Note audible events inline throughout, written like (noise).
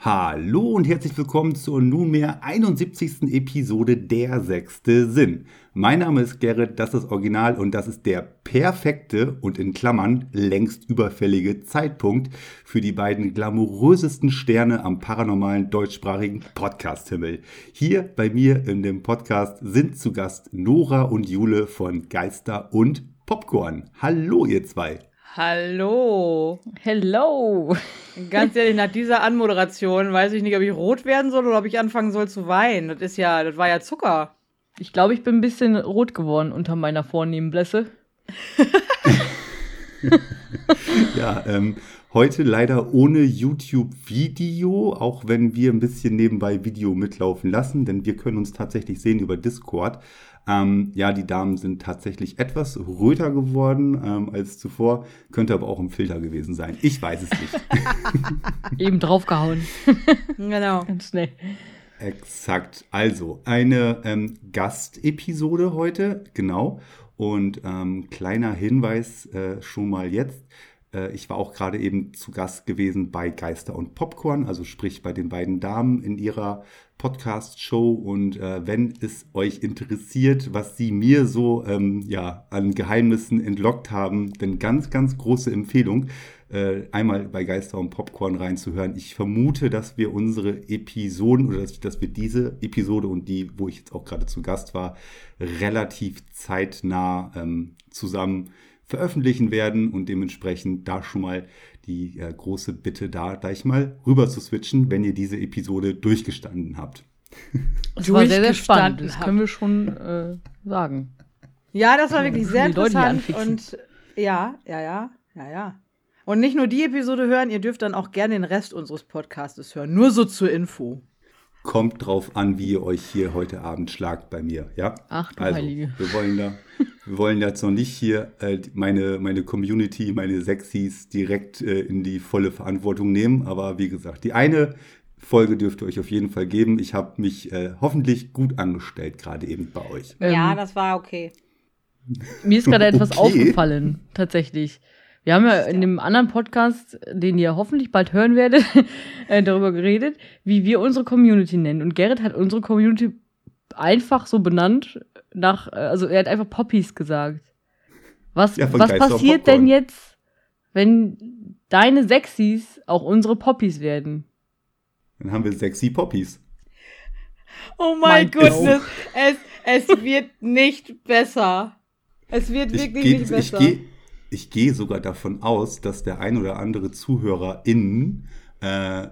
Hallo und herzlich willkommen zur nunmehr 71. Episode Der sechste Sinn. Mein Name ist Gerrit, das ist Original und das ist der perfekte und in Klammern längst überfällige Zeitpunkt für die beiden glamourösesten Sterne am paranormalen deutschsprachigen Podcast-Himmel. Hier bei mir in dem Podcast sind zu Gast Nora und Jule von Geister und Popcorn. Hallo ihr zwei. Hallo. Hello. Ganz (laughs) ehrlich, nach dieser Anmoderation weiß ich nicht, ob ich rot werden soll oder ob ich anfangen soll zu weinen. Das ist ja, das war ja Zucker. Ich glaube, ich bin ein bisschen rot geworden unter meiner vornehmen Blässe. (laughs) ja, ähm, heute leider ohne YouTube-Video, auch wenn wir ein bisschen nebenbei Video mitlaufen lassen, denn wir können uns tatsächlich sehen über Discord. Ähm, ja, die Damen sind tatsächlich etwas röter geworden ähm, als zuvor, könnte aber auch ein Filter gewesen sein. Ich weiß es nicht. (laughs) Eben draufgehauen. (laughs) genau. Ganz schnell. Exakt. Also, eine ähm, Gastepisode heute, genau. Und ähm, kleiner Hinweis äh, schon mal jetzt. Äh, ich war auch gerade eben zu Gast gewesen bei Geister und Popcorn, also sprich bei den beiden Damen in ihrer Podcast-Show. Und äh, wenn es euch interessiert, was sie mir so ähm, ja, an Geheimnissen entlockt haben, dann ganz, ganz große Empfehlung, äh, einmal bei Geister und Popcorn reinzuhören. Ich vermute, dass wir unsere Episoden oder dass, dass wir diese Episode und die, wo ich jetzt auch gerade zu Gast war, relativ zeitnah ähm, zusammen veröffentlichen werden und dementsprechend da schon mal die äh, große Bitte da gleich mal rüber zu switchen, wenn ihr diese Episode durchgestanden habt. (laughs) Das war sehr, sehr spannend, das können wir schon äh, sagen. Ja, das war wirklich sehr interessant und ja, ja, ja, ja, ja. Und nicht nur die Episode hören, ihr dürft dann auch gerne den Rest unseres Podcastes hören. Nur so zur Info. Kommt drauf an, wie ihr euch hier heute Abend schlagt bei mir, ja? Ach du also, Heilige. Wir wollen da, (laughs) wir wollen jetzt noch nicht hier äh, meine, meine Community, meine Sexys direkt äh, in die volle Verantwortung nehmen. Aber wie gesagt, die eine Folge dürft ihr euch auf jeden Fall geben. Ich habe mich äh, hoffentlich gut angestellt, gerade eben bei euch. Ähm, ja, das war okay. Mir ist gerade (laughs) okay. etwas aufgefallen, tatsächlich. Wir haben ja in dem anderen Podcast, den ihr hoffentlich bald hören werdet, (laughs) äh, darüber geredet, wie wir unsere Community nennen. Und Gerrit hat unsere Community einfach so benannt, nach, äh, also er hat einfach Poppies gesagt. Was, ja, was passiert denn jetzt, wenn deine Sexys auch unsere Poppies werden? Dann haben wir sexy Poppies. Oh mein Gott, es, es wird nicht besser. Es wird wirklich geh, nicht besser. Ich ich gehe sogar davon aus, dass der ein oder andere ZuhörerInnen äh,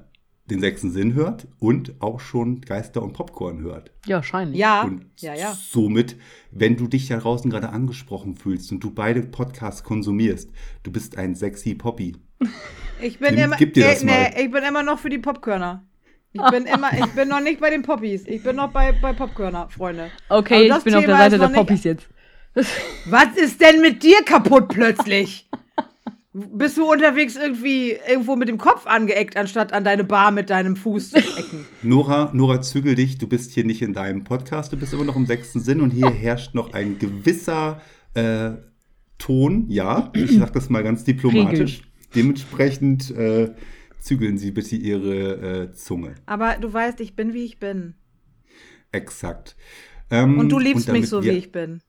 den sechsten Sinn hört und auch schon Geister und Popcorn hört. Ja, wahrscheinlich. Ja, und ja, ja. Somit, wenn du dich da draußen gerade angesprochen fühlst und du beide Podcasts konsumierst, du bist ein sexy Poppy. Ich bin, Nimm, immer, gib dir das nee, mal. ich bin immer noch für die Popkörner. Ich bin immer, ich bin noch nicht bei den Poppies. Ich bin noch bei, bei Popkörner, Freunde. Okay, ich bin Thema auf der Seite der Poppies jetzt. Was ist denn mit dir kaputt plötzlich? Bist du unterwegs irgendwie irgendwo mit dem Kopf angeeckt, anstatt an deine Bar mit deinem Fuß zu ecken? (laughs) Nora, Nora, zügel dich. Du bist hier nicht in deinem Podcast. Du bist immer noch im sechsten Sinn und hier herrscht noch ein gewisser äh, Ton. Ja, ich sag das mal ganz diplomatisch. Dementsprechend äh, zügeln Sie bitte Ihre äh, Zunge. Aber du weißt, ich bin, wie ich bin. Exakt. Ähm, und du liebst und mich so, wie ich bin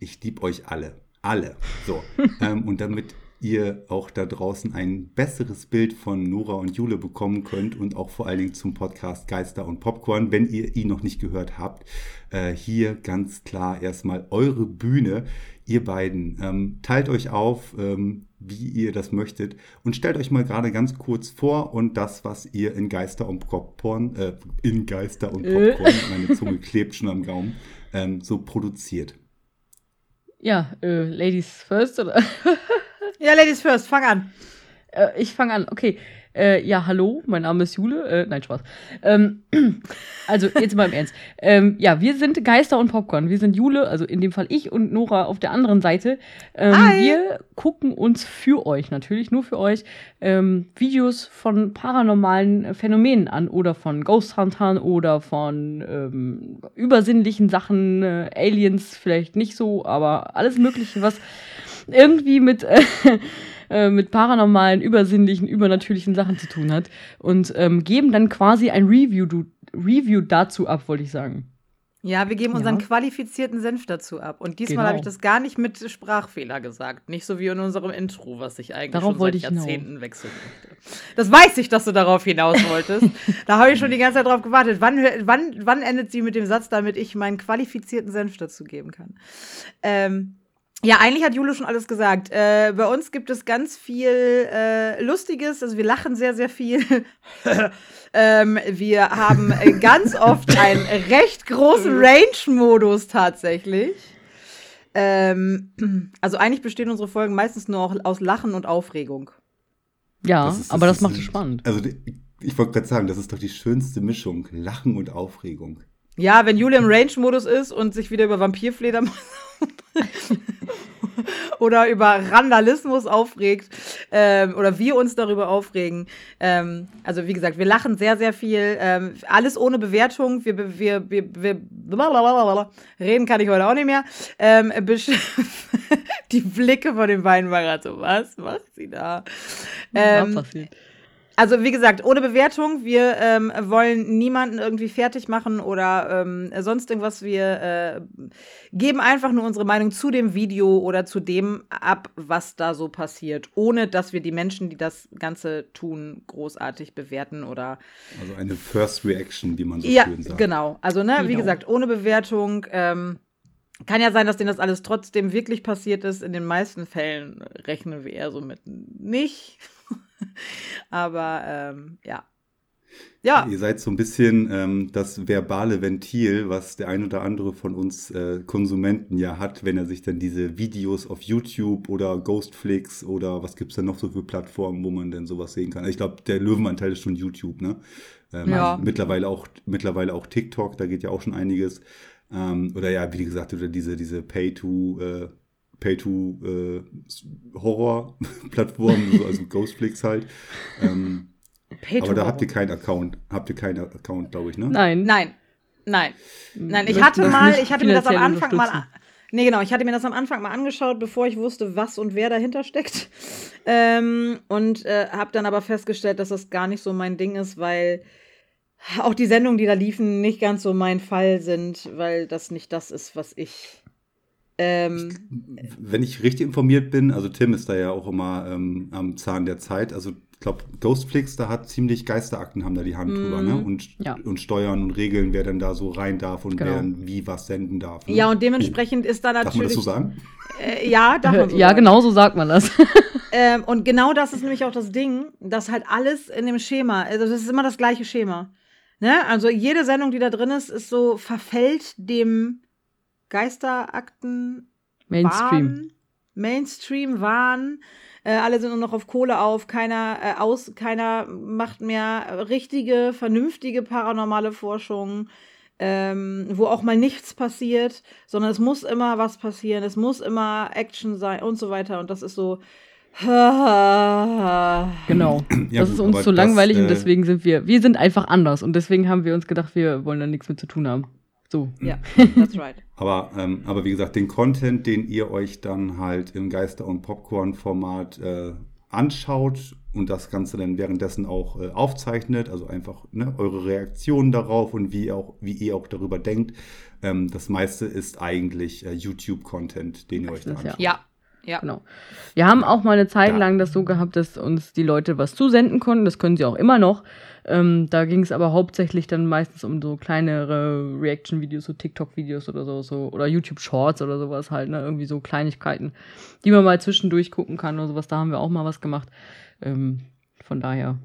ich liebe euch alle. Alle. So. (laughs) ähm, und damit ihr auch da draußen ein besseres Bild von Nora und Jule bekommen könnt und auch vor allen Dingen zum Podcast Geister und Popcorn, wenn ihr ihn noch nicht gehört habt. Äh, hier ganz klar erstmal eure Bühne. Ihr beiden, ähm, teilt euch auf, ähm, wie ihr das möchtet und stellt euch mal gerade ganz kurz vor und das, was ihr in Geister und Popcorn, äh, in Geister und äh. Popcorn, meine Zunge klebt schon am Gaumen, ähm, so produziert. Ja, äh, Ladies first, oder? (laughs) ja, Ladies first, fang an. Äh, ich fange an, okay. Äh, ja, hallo, mein Name ist Jule. Äh, nein, Spaß. Ähm, (clears throat) also, jetzt mal im Ernst. Ähm, ja, wir sind Geister und Popcorn. Wir sind Jule, also in dem Fall ich und Nora auf der anderen Seite. Ähm, wir gucken uns für euch, natürlich nur für euch, ähm, Videos von paranormalen Phänomenen an oder von Ghost Huntern oder von ähm, übersinnlichen Sachen, äh, Aliens vielleicht nicht so, aber alles Mögliche, was irgendwie mit, (laughs) äh, mit paranormalen, übersinnlichen, übernatürlichen Sachen zu tun hat. Und ähm, geben dann quasi ein Review, du, Review dazu ab, wollte ich sagen. Ja, wir geben unseren ja. qualifizierten Senf dazu ab. Und diesmal genau. habe ich das gar nicht mit Sprachfehler gesagt. Nicht so wie in unserem Intro, was ich eigentlich darauf schon seit Jahrzehnten wechseln möchte. Das weiß ich, dass du darauf hinaus wolltest. (laughs) da habe ich schon die ganze Zeit drauf gewartet. Wann, wann, wann endet sie mit dem Satz, damit ich meinen qualifizierten Senf dazu geben kann? Ähm, ja, eigentlich hat Jule schon alles gesagt. Äh, bei uns gibt es ganz viel äh, Lustiges, also wir lachen sehr, sehr viel. (laughs) ähm, wir haben ganz (laughs) oft einen recht großen Range-Modus tatsächlich. Ähm, also eigentlich bestehen unsere Folgen meistens nur auch aus Lachen und Aufregung. Ja, das ist, aber das, das macht es spannend. Also ich wollte gerade sagen, das ist doch die schönste Mischung, Lachen und Aufregung. Ja, wenn Julia im Range-Modus ist und sich wieder über Vampirfledermaus (laughs) oder über Randalismus aufregt ähm, oder wir uns darüber aufregen. Ähm, also wie gesagt, wir lachen sehr, sehr viel. Ähm, alles ohne Bewertung. Wir, wir, wir, wir reden kann ich heute auch nicht mehr. Ähm, (laughs) die Blicke von den beiden waren gerade so, was macht sie da? Ähm, was passiert? Also wie gesagt, ohne Bewertung. Wir ähm, wollen niemanden irgendwie fertig machen oder ähm, sonst irgendwas. Wir äh, geben einfach nur unsere Meinung zu dem Video oder zu dem ab, was da so passiert, ohne dass wir die Menschen, die das Ganze tun, großartig bewerten oder. Also eine First Reaction, wie man so ja, schön sagt. Genau. Also ne, genau. wie gesagt, ohne Bewertung. Ähm, kann ja sein, dass denen das alles trotzdem wirklich passiert ist. In den meisten Fällen rechnen wir eher so mit nicht. (laughs) Aber ähm, ja. Ja. Ihr seid so ein bisschen ähm, das verbale Ventil, was der ein oder andere von uns äh, Konsumenten ja hat, wenn er sich dann diese Videos auf YouTube oder Ghostflix oder was gibt es denn noch so für Plattformen, wo man denn sowas sehen kann. Ich glaube, der Löwenanteil ist schon YouTube, ne? Ähm, ja. Mittlerweile auch, mittlerweile auch TikTok, da geht ja auch schon einiges. Ähm, oder ja, wie gesagt, oder diese, diese Pay-to- äh, Pay-to-Horror-Plattformen, äh, also Ghostflix halt. Ähm, aber da habt ihr keinen Account, habt ihr keinen Account, glaube ich, ne? Nein. Nein. Nein. Nein, ich hatte mal, ich hatte mir das am Anfang mal. Nee, genau, ich hatte mir das am Anfang mal angeschaut, bevor ich wusste, was und wer dahinter steckt. Ähm, und äh, habe dann aber festgestellt, dass das gar nicht so mein Ding ist, weil auch die Sendungen, die da liefen, nicht ganz so mein Fall sind, weil das nicht das ist, was ich ähm, wenn ich richtig informiert bin, also Tim ist da ja auch immer ähm, am Zahn der Zeit. Also ich glaube, Ghostflix, da hat ziemlich Geisterakten, haben da die Hand mm, drüber, ne? Und, ja. und steuern und regeln, wer denn da so rein darf und genau. wer wie was senden darf. Ne? Ja, und dementsprechend ist da natürlich. Darf man das so sagen? Äh, ja, darf man (laughs) so Ja, sagen. genau so sagt man das. (laughs) ähm, und genau das ist nämlich auch das Ding, dass halt alles in dem Schema, also das ist immer das gleiche Schema. Ne? Also jede Sendung, die da drin ist, ist so, verfällt dem Geisterakten. Mainstream. Wahn, Mainstream waren. Äh, alle sind nur noch auf Kohle auf. Keiner, äh, aus, keiner macht mehr richtige, vernünftige paranormale Forschung. Ähm, wo auch mal nichts passiert, sondern es muss immer was passieren, es muss immer Action sein und so weiter. Und das ist so. (laughs) Genau. (clears throat) Ja, das gut, ist uns zu langweilig äh, und deswegen sind wir, wir sind einfach anders und deswegen haben wir uns gedacht, wir wollen da nichts mit zu tun haben. So. Ja, (laughs) that's right. aber, ähm, aber wie gesagt, den Content, den ihr euch dann halt im Geister- und Popcorn-Format äh, anschaut und das Ganze dann währenddessen auch äh, aufzeichnet, also einfach ne, eure Reaktionen darauf und wie, auch, wie ihr auch darüber denkt. Ähm, das meiste ist eigentlich äh, YouTube-Content, den ihr euch da anschaut. Ja. Ja. Genau. Wir haben auch mal eine Zeit lang das so gehabt, dass uns die Leute was zusenden konnten. Das können sie auch immer noch. Ähm, da ging es aber hauptsächlich dann meistens um so kleinere Reaction-Videos, so TikTok-Videos oder so, so, oder YouTube-Shorts oder sowas halt, ne? Irgendwie so Kleinigkeiten, die man mal zwischendurch gucken kann oder sowas. Da haben wir auch mal was gemacht. Ähm, von daher.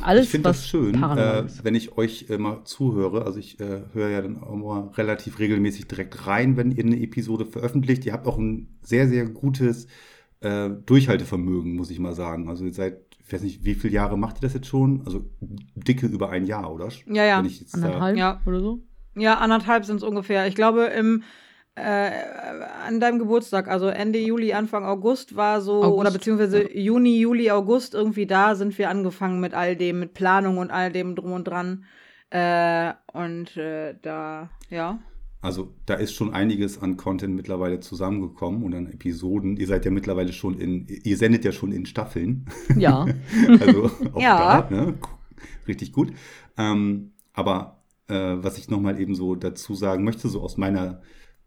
Alles, ich finde das schön, äh, wenn ich euch immer äh, zuhöre. Also ich äh, höre ja dann auch mal relativ regelmäßig direkt rein, wenn ihr eine Episode veröffentlicht. Ihr habt auch ein sehr, sehr gutes äh, Durchhaltevermögen, muss ich mal sagen. Also ihr seid ich weiß nicht, wie viele Jahre macht ihr das jetzt schon? Also dicke über ein Jahr, oder? Ja, ja. anderthalb ja. oder so? Ja, anderthalb sind es ungefähr. Ich glaube, im äh, an deinem Geburtstag, also Ende Juli, Anfang August war so, August, oder beziehungsweise ja. Juni, Juli, August, irgendwie da sind wir angefangen mit all dem, mit Planung und all dem drum und dran. Äh, und äh, da, ja. Also da ist schon einiges an Content mittlerweile zusammengekommen und an Episoden. Ihr seid ja mittlerweile schon in, ihr sendet ja schon in Staffeln. Ja. (laughs) also (laughs) auch ja. da, ne? richtig gut. Ähm, aber äh, was ich nochmal eben so dazu sagen möchte, so aus meiner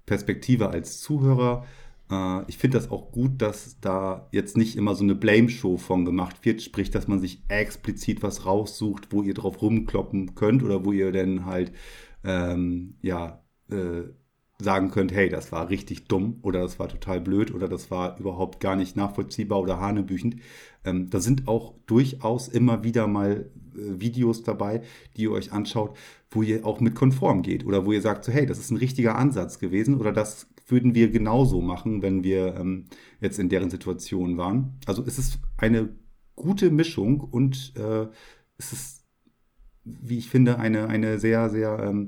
Perspektive als Zuhörer. Äh, ich finde das auch gut, dass da jetzt nicht immer so eine Blame-Show von gemacht wird, sprich, dass man sich explizit was raussucht, wo ihr drauf rumkloppen könnt oder wo ihr dann halt, ähm, ja, äh, sagen könnt, hey, das war richtig dumm oder das war total blöd oder das war überhaupt gar nicht nachvollziehbar oder hanebüchend. Ähm, da sind auch durchaus immer wieder mal Videos dabei, die ihr euch anschaut, wo ihr auch mit konform geht oder wo ihr sagt, so, hey, das ist ein richtiger Ansatz gewesen oder das würden wir genauso machen, wenn wir ähm, jetzt in deren Situation waren. Also es ist eine gute Mischung und äh, es ist, wie ich finde, eine, eine sehr, sehr ähm,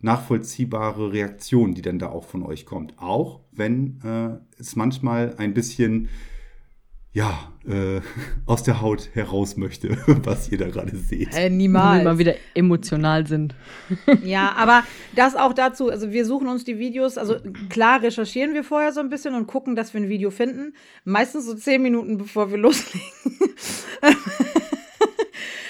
nachvollziehbare Reaktion, die dann da auch von euch kommt. Auch wenn äh, es manchmal ein bisschen ja, äh, (laughs) aus der Haut heraus möchte, (laughs) was ihr da gerade seht. Äh, niemals. Wenn wir mal wieder emotional sind. (laughs) ja, aber das auch dazu, also wir suchen uns die Videos, also klar recherchieren wir vorher so ein bisschen und gucken, dass wir ein Video finden. Meistens so zehn Minuten, bevor wir loslegen.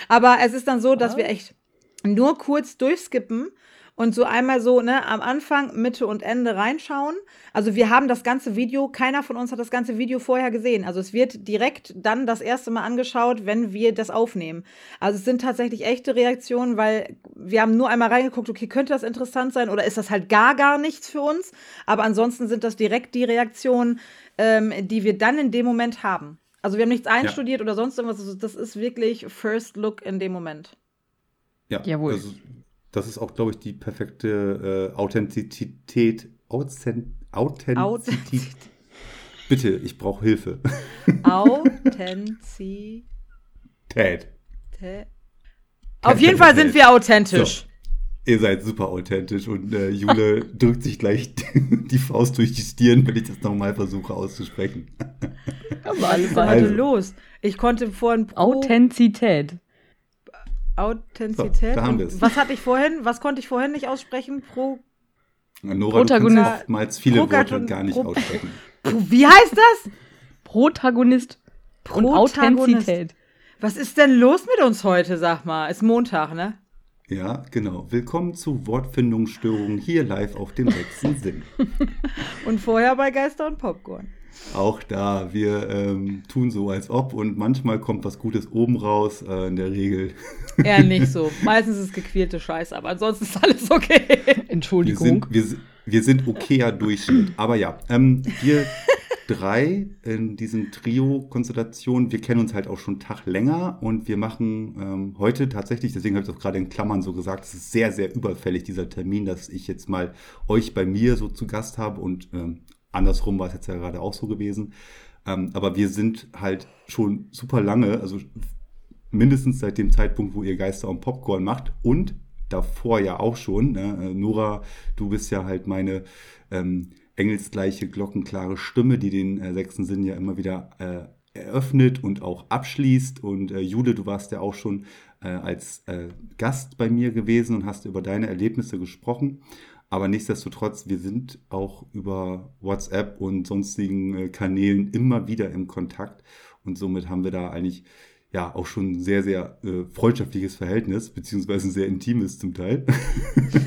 aber es ist dann so, dass wir echt nur kurz durchskippen und so einmal so, ne, am Anfang, Mitte und Ende reinschauen. Also wir haben das ganze Video, keiner von uns hat das ganze Video vorher gesehen. Also es wird direkt dann das erste Mal angeschaut, wenn wir das aufnehmen. Also es sind tatsächlich echte Reaktionen, weil wir haben nur einmal reingeguckt, okay, könnte das interessant sein oder ist das halt gar, gar nichts für uns? Aber ansonsten sind das direkt die Reaktionen, ähm, die wir dann in dem Moment haben. Also wir haben nichts einstudiert ja. oder sonst irgendwas. Also das ist wirklich First Look in dem Moment. Ja, Jawohl. Also das ist auch, glaube ich, die perfekte äh, Authentizität. Authent Authentizität. Bitte, ich brauche Hilfe. (laughs) Authentizität. Auf jeden Fall sind wir authentisch. So. Ihr seid super authentisch und äh, Jule (laughs) drückt sich gleich (laughs) die Faust durch die Stirn, wenn ich das nochmal versuche auszusprechen. Aber alles war also, los. Ich konnte vorhin Authentizität. Authentizität. So, da haben wir es. Was hatte ich vorhin? Was konnte ich vorhin nicht aussprechen? Pro. Nora, Protagonist. du oftmals viele Worte gar nicht Pro aussprechen. Wie heißt das? Protagonist. Protagonist. Und Authentizität. Was ist denn los mit uns heute, sag mal? Ist Montag, ne? Ja, genau. Willkommen zu Wortfindungsstörungen hier live auf dem sechsten Sinn. (laughs) und vorher bei Geister und Popcorn. Auch da, wir ähm, tun so, als ob und manchmal kommt was Gutes oben raus, äh, in der Regel. Eher nicht so. (laughs) Meistens ist es gequälte Scheiße, aber ansonsten ist alles okay. Entschuldigung. Wir sind, wir, wir sind okayer Durchschnitt. Aber ja, ähm, wir drei in diesem Trio-Konstellation, wir kennen uns halt auch schon einen Tag länger und wir machen ähm, heute tatsächlich, deswegen habe ich das gerade in Klammern so gesagt, es ist sehr, sehr überfällig, dieser Termin, dass ich jetzt mal euch bei mir so zu Gast habe und ähm, Andersrum war es jetzt ja gerade auch so gewesen. Ähm, aber wir sind halt schon super lange, also mindestens seit dem Zeitpunkt, wo ihr Geister und Popcorn macht und davor ja auch schon. Ne? Äh, Nora, du bist ja halt meine ähm, engelsgleiche, glockenklare Stimme, die den äh, sechsten Sinn ja immer wieder äh, eröffnet und auch abschließt. Und äh, Jude, du warst ja auch schon äh, als äh, Gast bei mir gewesen und hast über deine Erlebnisse gesprochen. Aber nichtsdestotrotz, wir sind auch über WhatsApp und sonstigen äh, Kanälen immer wieder im Kontakt. Und somit haben wir da eigentlich ja auch schon ein sehr, sehr äh, freundschaftliches Verhältnis, beziehungsweise ein sehr intimes zum Teil. (laughs)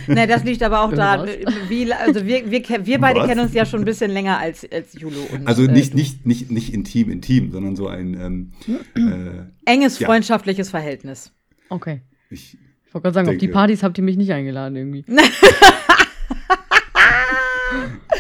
Ne, das liegt aber auch daran, wie, also wir, wir, wir beide Was? kennen uns ja schon ein bisschen länger als, als Julo und Also äh, nicht, äh, nicht, nicht, nicht intim, intim, sondern so ein ähm, äh, enges freundschaftliches ja. Verhältnis. Okay. Ich, ich wollte gerade sagen, denke, auf die Partys habt ihr mich nicht eingeladen irgendwie. (laughs)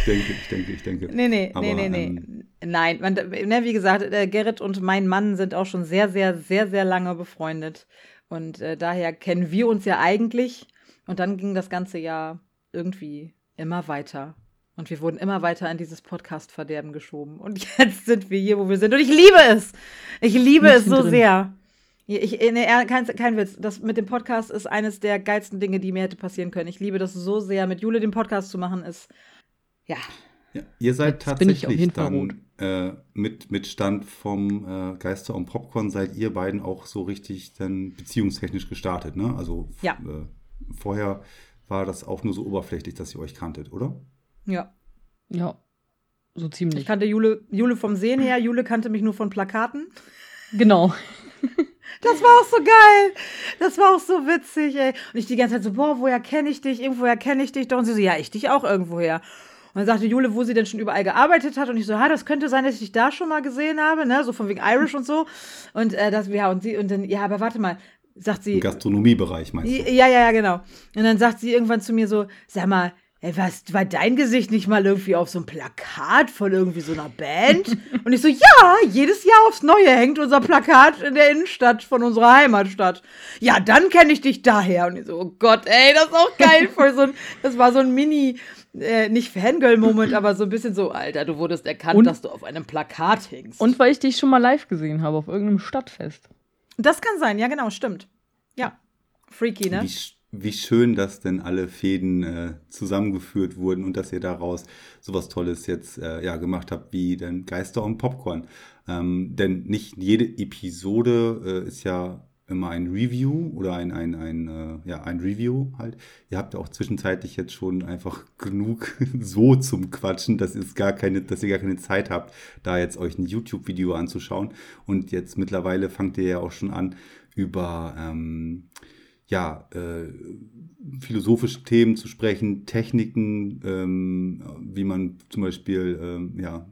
ich denke, ich denke, ich denke. Nee, nee, Aber, nee, nee, nee. Ähm, Nein, man, ne, wie gesagt, äh, Gerrit und mein Mann sind auch schon sehr, sehr, sehr, sehr lange befreundet. Und äh, daher kennen wir uns ja eigentlich. Und dann ging das ganze Jahr irgendwie immer weiter. Und wir wurden immer weiter in dieses Podcast-Verderben geschoben. Und (laughs) jetzt sind wir hier, wo wir sind. Und ich liebe es. Ich liebe es so drin. sehr. Ich, nee, kein, kein Witz. Das mit dem Podcast ist eines der geilsten Dinge, die mir hätte passieren können. Ich liebe das so sehr. Mit Jule den Podcast zu machen, ist. Ja. ja ihr seid Jetzt tatsächlich dann äh, mit, mit Stand vom äh, Geister und Popcorn, seid ihr beiden auch so richtig dann beziehungstechnisch gestartet, ne? Also ja. äh, vorher war das auch nur so oberflächlich, dass ihr euch kanntet, oder? Ja. Ja. So ziemlich. Ich kannte Jule, Jule vom Sehen her, Jule kannte mich nur von Plakaten. Genau. (laughs) Das war auch so geil. Das war auch so witzig, ey. Und ich die ganze Zeit so, boah, woher kenne ich dich? Irgendwoher kenne ich dich doch. Und sie so, ja, ich dich auch irgendwoher. Und dann sagte Jule, wo sie denn schon überall gearbeitet hat. Und ich so, ja, das könnte sein, dass ich dich da schon mal gesehen habe, ne? So von wegen Irish und so. Und äh, das, ja, und sie, und dann, ja, aber warte mal, sagt sie. Im Gastronomiebereich meinst du? Ja, ja, ja, genau. Und dann sagt sie irgendwann zu mir so, sag mal, Ey, was, war dein Gesicht nicht mal irgendwie auf so einem Plakat von irgendwie so einer Band? (laughs) Und ich so, ja, jedes Jahr aufs Neue hängt unser Plakat in der Innenstadt von unserer Heimatstadt. Ja, dann kenne ich dich daher. Und ich so, oh Gott, ey, das ist auch geil. (laughs) Voll so ein, das war so ein Mini, äh, nicht Fangirl-Moment, aber so ein bisschen so, Alter, du wurdest erkannt, und, dass du auf einem Plakat hängst. Und weil ich dich schon mal live gesehen habe, auf irgendeinem Stadtfest. Das kann sein, ja, genau, stimmt. Ja. Freaky, ne? Wie wie schön, dass denn alle Fäden äh, zusammengeführt wurden und dass ihr daraus sowas Tolles jetzt äh, ja, gemacht habt, wie denn Geister und Popcorn. Ähm, denn nicht jede Episode äh, ist ja immer ein Review oder ein, ein, ein, äh, ja, ein Review halt. Ihr habt auch zwischenzeitlich jetzt schon einfach genug (laughs) so zum Quatschen, dass, ihr gar keine, dass ihr gar keine Zeit habt, da jetzt euch ein YouTube-Video anzuschauen. Und jetzt mittlerweile fangt ihr ja auch schon an, über ähm, ja, äh, philosophische Themen zu sprechen, Techniken, ähm, wie man zum Beispiel ähm, ja,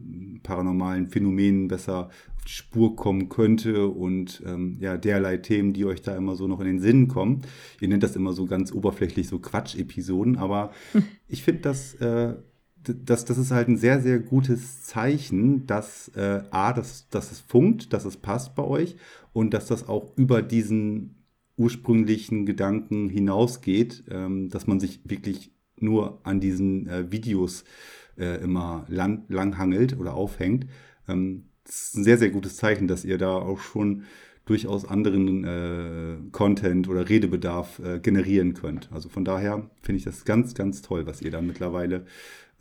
paranormalen Phänomenen besser auf die Spur kommen könnte und ähm, ja, derlei Themen, die euch da immer so noch in den Sinn kommen. Ihr nennt das immer so ganz oberflächlich so Quatsch-Episoden, aber ich finde das, äh, das, das ist halt ein sehr, sehr gutes Zeichen, dass äh, A, dass, dass es funkt, dass es passt bei euch und dass das auch über diesen ursprünglichen Gedanken hinausgeht, ähm, dass man sich wirklich nur an diesen äh, Videos äh, immer lang, langhangelt oder aufhängt. Ähm, das ist ein sehr, sehr gutes Zeichen, dass ihr da auch schon durchaus anderen äh, Content oder Redebedarf äh, generieren könnt. Also von daher finde ich das ganz, ganz toll, was ihr da mittlerweile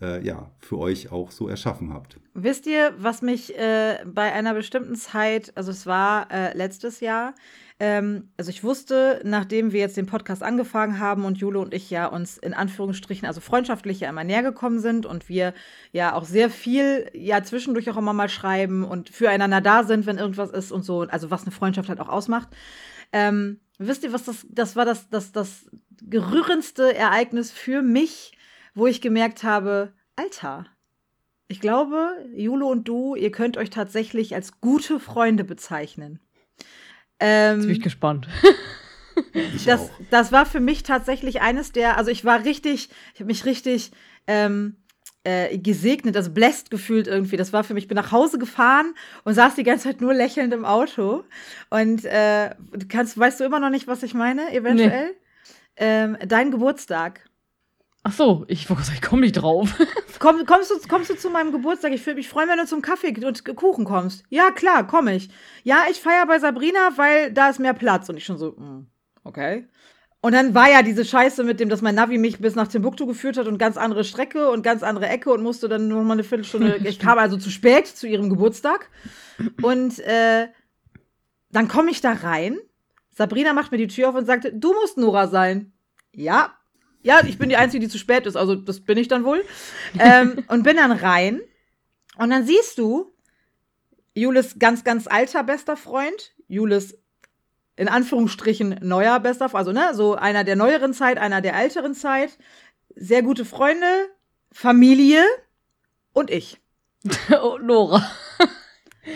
äh, ja, für euch auch so erschaffen habt. Wisst ihr, was mich äh, bei einer bestimmten Zeit, also es war äh, letztes Jahr, ähm, also ich wusste, nachdem wir jetzt den Podcast angefangen haben und Jule und ich ja uns in Anführungsstrichen, also freundschaftlich ja immer näher gekommen sind und wir ja auch sehr viel ja zwischendurch auch immer mal schreiben und füreinander da sind, wenn irgendwas ist und so, also was eine Freundschaft halt auch ausmacht. Ähm, wisst ihr, was das, das war das, das, das gerührendste Ereignis für mich, wo ich gemerkt habe, Alter, ich glaube, Jule und du, ihr könnt euch tatsächlich als gute Freunde bezeichnen. Ähm, Jetzt bin ich gespannt. (laughs) ich das, das war für mich tatsächlich eines der, also ich war richtig, ich habe mich richtig ähm, äh, gesegnet, also bläst gefühlt irgendwie. Das war für mich, ich bin nach Hause gefahren und saß die ganze Zeit nur lächelnd im Auto. Und äh, kannst, weißt du immer noch nicht, was ich meine, eventuell? Nee. Ähm, dein Geburtstag. Ach so, ich, ich komme nicht drauf. (laughs) Komm, kommst, du, kommst du zu meinem Geburtstag? Ich würde mich freuen, wenn du zum Kaffee und Kuchen kommst. Ja, klar, komme ich. Ja, ich feiere bei Sabrina, weil da ist mehr Platz. Und ich schon so, mm, okay. Und dann war ja diese Scheiße mit dem, dass mein Navi mich bis nach Timbuktu geführt hat und ganz andere Strecke und ganz andere Ecke und musste dann nur mal eine Viertelstunde. (laughs) ich kam also zu spät zu ihrem Geburtstag. Und äh, dann komme ich da rein. Sabrina macht mir die Tür auf und sagte, du musst Nora sein. Ja, ja, ich bin die Einzige, die zu spät ist, also das bin ich dann wohl. Ähm, (laughs) und bin dann rein. Und dann siehst du Julis ganz, ganz alter bester Freund, Julis in Anführungsstrichen neuer bester Freund, also ne, so einer der neueren Zeit, einer der älteren Zeit, sehr gute Freunde, Familie und ich. (laughs) und Nora.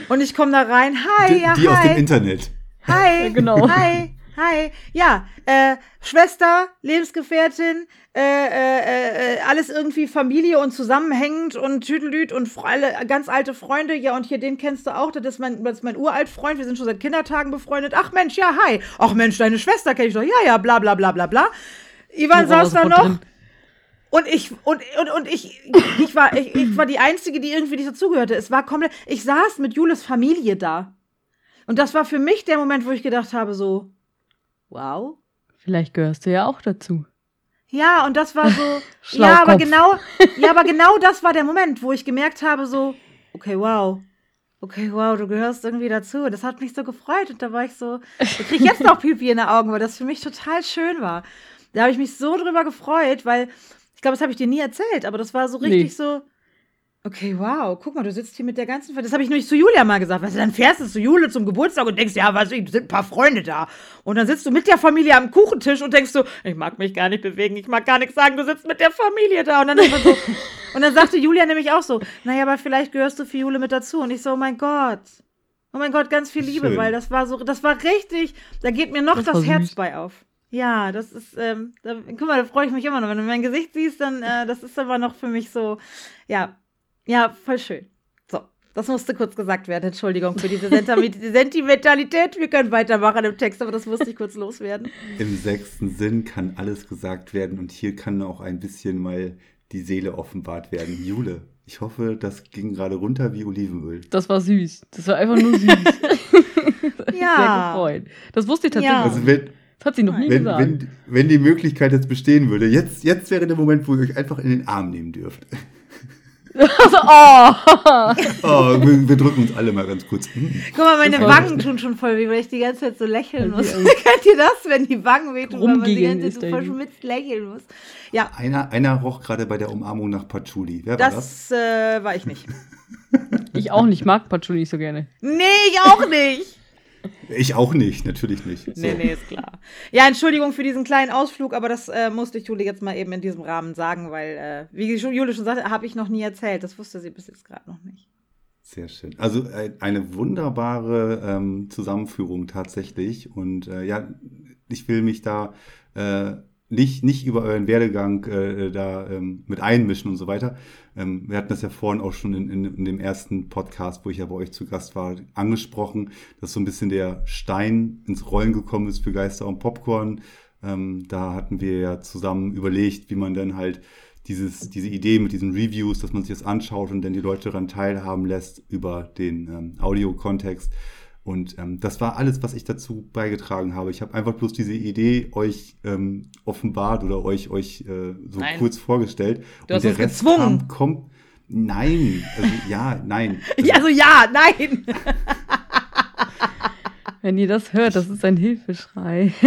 Und ich komme da rein, hi, die, ja, die hi. aus dem Internet. Hi, (laughs) genau. Hi, Hi, ja, äh, Schwester, Lebensgefährtin, äh, äh, äh, alles irgendwie Familie und zusammenhängend und Tüdelüt und alle ganz alte Freunde. Ja, und hier den kennst du auch, das ist mein, das ist mein Uraltfreund, wir sind schon seit Kindertagen befreundet. Ach Mensch, ja, hi. Ach Mensch, deine Schwester kenne ich doch. Ja, ja, bla bla bla bla bla. Ivan saß da noch. Drin. Und ich, und, und, und ich, ich war, ich, ich war die Einzige, die irgendwie nicht dazugehörte. Es war komplett, ich saß mit Jules Familie da. Und das war für mich der Moment, wo ich gedacht habe, so, wow. Vielleicht gehörst du ja auch dazu. Ja, und das war so, (laughs) ja, aber genau, ja, aber (laughs) genau das war der Moment, wo ich gemerkt habe, so, okay, wow. Okay, wow, du gehörst irgendwie dazu. Das hat mich so gefreut und da war ich so, ich kriege jetzt noch (laughs) Pipi in den Augen, weil das für mich total schön war. Da habe ich mich so drüber gefreut, weil ich glaube, das habe ich dir nie erzählt, aber das war so richtig nee. so, Okay, wow, guck mal, du sitzt hier mit der ganzen. Das habe ich nämlich zu Julia mal gesagt. Weißt du, dann fährst du zu Jule zum Geburtstag und denkst, ja, was, sind ein paar Freunde da. Und dann sitzt du mit der Familie am Kuchentisch und denkst so, ich mag mich gar nicht bewegen, ich mag gar nichts sagen, du sitzt mit der Familie da. Und dann, so, (laughs) und dann sagte Julia nämlich auch so, naja, aber vielleicht gehörst du für Jule mit dazu. Und ich so, oh mein Gott. Oh mein Gott, ganz viel Liebe, Schön. weil das war so, das war richtig, da geht mir noch das, das Herz bei auf. Ja, das ist, ähm, da, guck mal, da freue ich mich immer noch. Wenn du mein Gesicht siehst, dann, äh, das ist aber noch für mich so, ja, ja, voll schön. So, das musste kurz gesagt werden. Entschuldigung für diese Sentimentalität. Wir können weitermachen im Text, aber das musste ich kurz loswerden. Im sechsten Sinn kann alles gesagt werden und hier kann auch ein bisschen mal die Seele offenbart werden. Jule, ich hoffe, das ging gerade runter wie Olivenöl. Das war süß. Das war einfach nur süß. (laughs) (laughs) ja. Sehr gefreut. Das wusste ich tatsächlich. Ja. Also wenn, das hat sie noch nie wenn, gesagt. Wenn, wenn die Möglichkeit jetzt bestehen würde, jetzt, jetzt wäre der Moment, wo ihr euch einfach in den Arm nehmen dürft. Also, oh. (laughs) oh wir, wir, drücken uns alle mal ganz kurz. Hm. Guck mal, meine Wangen tun schon voll weh, weil ich die ganze Zeit so lächeln muss. (laughs) Kennt ihr das, wenn die Wangen wehtun, weil man die ganze Zeit so verschmitzt lächeln muss? Ja. Einer, einer roch gerade bei der Umarmung nach Patchouli. Wer war das? Das äh, war ich nicht. (laughs) ich auch nicht. Ich mag Patchouli nicht so gerne. Nee, ich auch nicht. Ich auch nicht, natürlich nicht. So. Nee, nee, ist klar. Ja, Entschuldigung für diesen kleinen Ausflug, aber das äh, musste ich Juli jetzt mal eben in diesem Rahmen sagen, weil, äh, wie Juli schon sagte, habe ich noch nie erzählt. Das wusste sie bis jetzt gerade noch nicht. Sehr schön. Also äh, eine wunderbare ähm, Zusammenführung tatsächlich. Und äh, ja, ich will mich da äh, nicht, nicht über euren Werdegang äh, da ähm, mit einmischen und so weiter. Ähm, wir hatten das ja vorhin auch schon in, in, in, dem ersten Podcast, wo ich ja bei euch zu Gast war, angesprochen, dass so ein bisschen der Stein ins Rollen gekommen ist für Geister und Popcorn. Ähm, da hatten wir ja zusammen überlegt, wie man dann halt dieses, diese Idee mit diesen Reviews, dass man sich das anschaut und dann die Leute daran teilhaben lässt über den ähm, Audio-Kontext und ähm, das war alles, was ich dazu beigetragen habe. Ich habe einfach bloß diese Idee euch ähm, offenbart oder euch, euch äh, so nein. kurz vorgestellt. Du und der Rest gezwungen. kam, kommt. Nein, also ja, nein. (laughs) Also, also ja, nein. (laughs) Wenn ihr das hört, das ist ein Hilfeschrei. (laughs)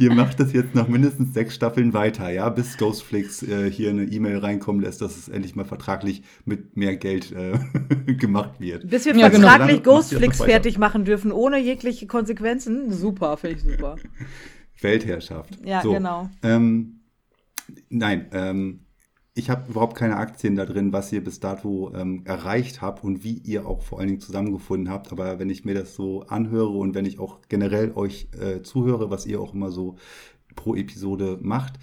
ihr macht das jetzt nach mindestens sechs Staffeln weiter, ja, bis Ghostflix äh, hier eine E-Mail reinkommen lässt, dass es endlich mal vertraglich mit mehr Geld äh, (laughs) gemacht wird. Bis wir ja, genau. vertraglich genau. Ghostflix fertig machen dürfen, ohne jegliche Konsequenzen. Super, finde ich super. (laughs) Weltherrschaft. Ja, so, genau. Ähm, nein, ähm, ich habe überhaupt keine Aktien da drin, was ihr bis dato ähm, erreicht habt und wie ihr auch vor allen Dingen zusammengefunden habt. Aber wenn ich mir das so anhöre und wenn ich auch generell euch äh, zuhöre, was ihr auch immer so pro Episode macht,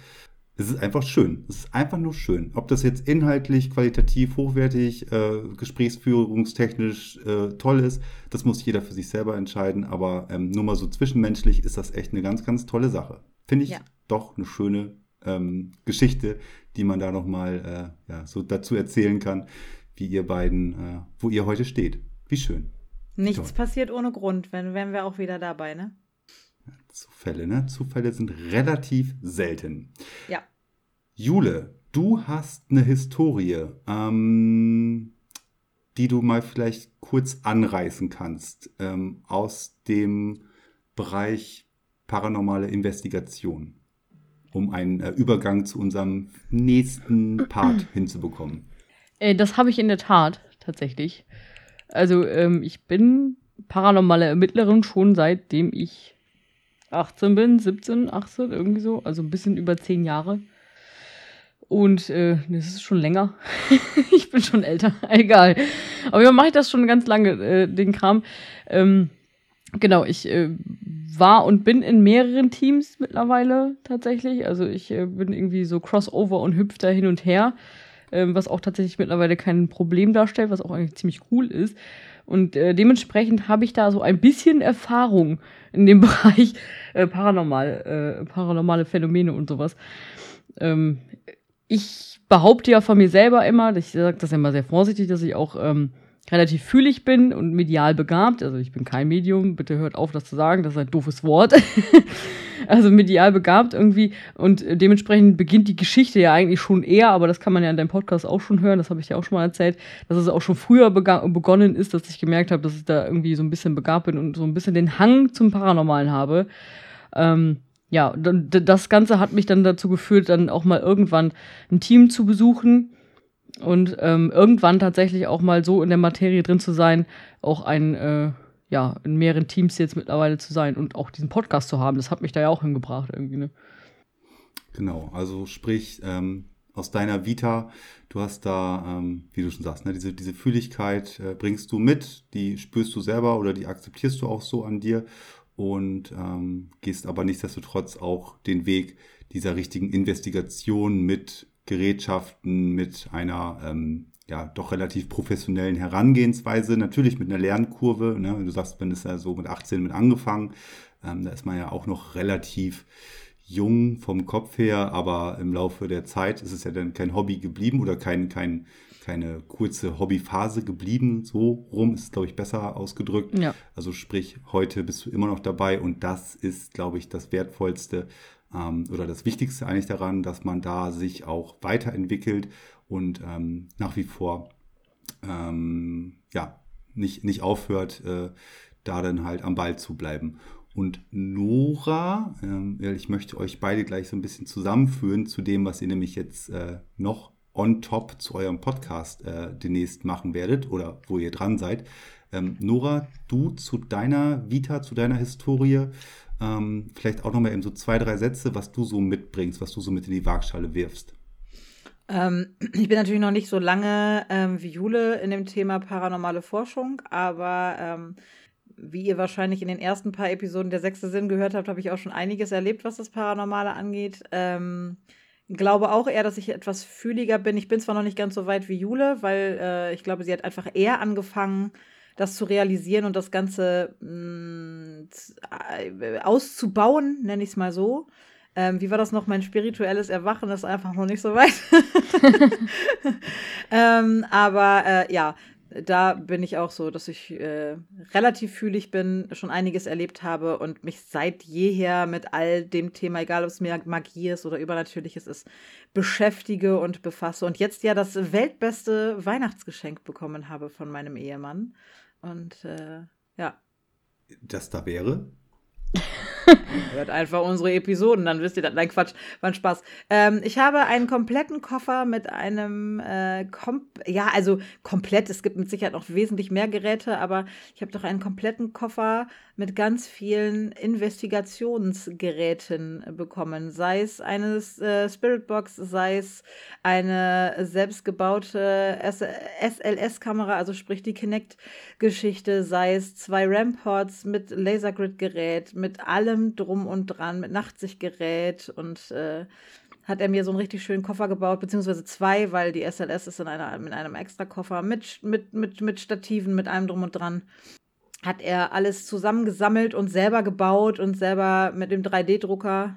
es ist einfach schön. Es ist einfach nur schön. Ob das jetzt inhaltlich, qualitativ, hochwertig, äh, gesprächsführungstechnisch äh, toll ist, das muss jeder für sich selber entscheiden. Aber ähm, nur mal so zwischenmenschlich ist das echt eine ganz, ganz tolle Sache. Finde ich ja. doch eine schöne ähm, Geschichte, die man da nochmal äh, ja, so dazu erzählen kann, wie ihr beiden, äh, wo ihr heute steht. Wie schön. Nichts Toll. passiert ohne Grund, wenn wären wir auch wieder dabei, ne? Zufälle, ne? Zufälle sind relativ selten. Ja. Jule, du hast eine Historie, ähm, die du mal vielleicht kurz anreißen kannst ähm, aus dem Bereich paranormale Investigation um einen äh, Übergang zu unserem nächsten Part (clears throat) hinzubekommen. Äh, das habe ich in der Tat tatsächlich. Also ähm, ich bin paranormale Ermittlerin schon seitdem ich 18 bin, 17, 18, irgendwie so. Also ein bisschen über 10 Jahre. Und äh, das ist schon länger. (laughs) ich bin schon älter, (laughs) egal. Aber ja, mache ich das schon ganz lange, äh, den Kram. Ähm, genau, ich äh, war und bin in mehreren Teams mittlerweile tatsächlich. Also ich äh, bin irgendwie so Crossover und hüpfe da hin und her, äh, was auch tatsächlich mittlerweile kein Problem darstellt, was auch eigentlich ziemlich cool ist. Und äh, dementsprechend habe ich da so ein bisschen Erfahrung in dem (laughs) Bereich äh, paranormal, äh, paranormale Phänomene und sowas. Ähm, ich behaupte ja von mir selber immer, ich sage das ja immer sehr vorsichtig, dass ich auch ähm, relativ fühlig bin und medial begabt. Also ich bin kein Medium, bitte hört auf, das zu sagen, das ist ein doofes Wort. (laughs) also medial begabt irgendwie und dementsprechend beginnt die Geschichte ja eigentlich schon eher, aber das kann man ja in deinem Podcast auch schon hören, das habe ich ja auch schon mal erzählt, dass es auch schon früher begonnen ist, dass ich gemerkt habe, dass ich da irgendwie so ein bisschen begabt bin und so ein bisschen den Hang zum Paranormalen habe. Ähm, ja, das Ganze hat mich dann dazu geführt, dann auch mal irgendwann ein Team zu besuchen und ähm, irgendwann tatsächlich auch mal so in der Materie drin zu sein, auch ein, äh, ja, in mehreren Teams jetzt mittlerweile zu sein und auch diesen Podcast zu haben. Das hat mich da ja auch hingebracht irgendwie, ne? Genau, also sprich, ähm, aus deiner Vita, du hast da, ähm, wie du schon sagst, ne, diese, diese Fühligkeit äh, bringst du mit, die spürst du selber oder die akzeptierst du auch so an dir und ähm, gehst aber nichtsdestotrotz auch den Weg dieser richtigen Investigation mit Gerätschaften, mit einer ähm, ja doch relativ professionellen Herangehensweise, natürlich mit einer Lernkurve. Ne? Du sagst, wenn es ja so mit 18 mit angefangen, ähm, da ist man ja auch noch relativ jung vom Kopf her, aber im Laufe der Zeit ist es ja dann kein Hobby geblieben oder kein, kein, keine kurze Hobbyphase geblieben. So rum ist es, glaube ich, besser ausgedrückt. Ja. Also sprich, heute bist du immer noch dabei und das ist, glaube ich, das Wertvollste, oder das Wichtigste eigentlich daran, dass man da sich auch weiterentwickelt und ähm, nach wie vor ähm, ja, nicht, nicht aufhört, äh, da dann halt am Ball zu bleiben. Und Nora, ähm, ich möchte euch beide gleich so ein bisschen zusammenführen zu dem, was ihr nämlich jetzt äh, noch on top zu eurem Podcast äh, demnächst machen werdet oder wo ihr dran seid. Ähm, Nora, du zu deiner Vita, zu deiner Historie, ähm, vielleicht auch nochmal eben so zwei, drei Sätze, was du so mitbringst, was du so mit in die Waagschale wirfst. Ähm, (clears throat) ich bin natürlich noch nicht so lange ähm, wie Jule in dem Thema paranormale Forschung, aber ähm, wie ihr wahrscheinlich in den ersten paar Episoden der sechste Sinn gehört habt, habe ich auch schon einiges erlebt, was das Paranormale angeht. Ähm, glaube auch eher, dass ich etwas fühliger bin. Ich bin zwar noch nicht ganz so weit wie Jule, weil äh, ich glaube, sie hat einfach eher angefangen, das zu realisieren und das Ganze mh, mm, äh, auszubauen, nenne ich es mal so. Ähm, wie war das noch? Mein spirituelles Erwachen ist einfach noch nicht so weit. (laughs) (laughs) ähm, aber äh, ja, da bin ich auch so, dass ich äh, relativ fühlig bin, schon einiges erlebt habe und mich seit jeher mit all dem Thema, egal ob es mir Magie ist oder Übernatürliches ist, beschäftige und befasse. Und jetzt ja das weltbeste Weihnachtsgeschenk bekommen habe von meinem Ehemann. Und äh, ja. Das da wäre? (laughs) (laughs) Hört einfach unsere Episoden, dann wisst ihr das. Nein, Quatsch, war ein Spaß. Ähm, ich habe einen kompletten Koffer mit einem, äh, ja, also komplett, es gibt mit Sicherheit noch wesentlich mehr Geräte, aber ich habe doch einen kompletten Koffer mit ganz vielen Investigationsgeräten bekommen. Sei es eine äh, Spiritbox, sei es eine selbstgebaute SLS-Kamera, also sprich die Kinect-Geschichte, sei es zwei Ramports mit Lasergrid-Gerät, mit allem drum und dran, mit Nachtsichtgerät und äh, hat er mir so einen richtig schönen Koffer gebaut, beziehungsweise zwei, weil die SLS ist in, einer, in einem extra Koffer mit, mit, mit, mit Stativen, mit allem drum und dran. Hat er alles zusammengesammelt und selber gebaut und selber mit dem 3D-Drucker,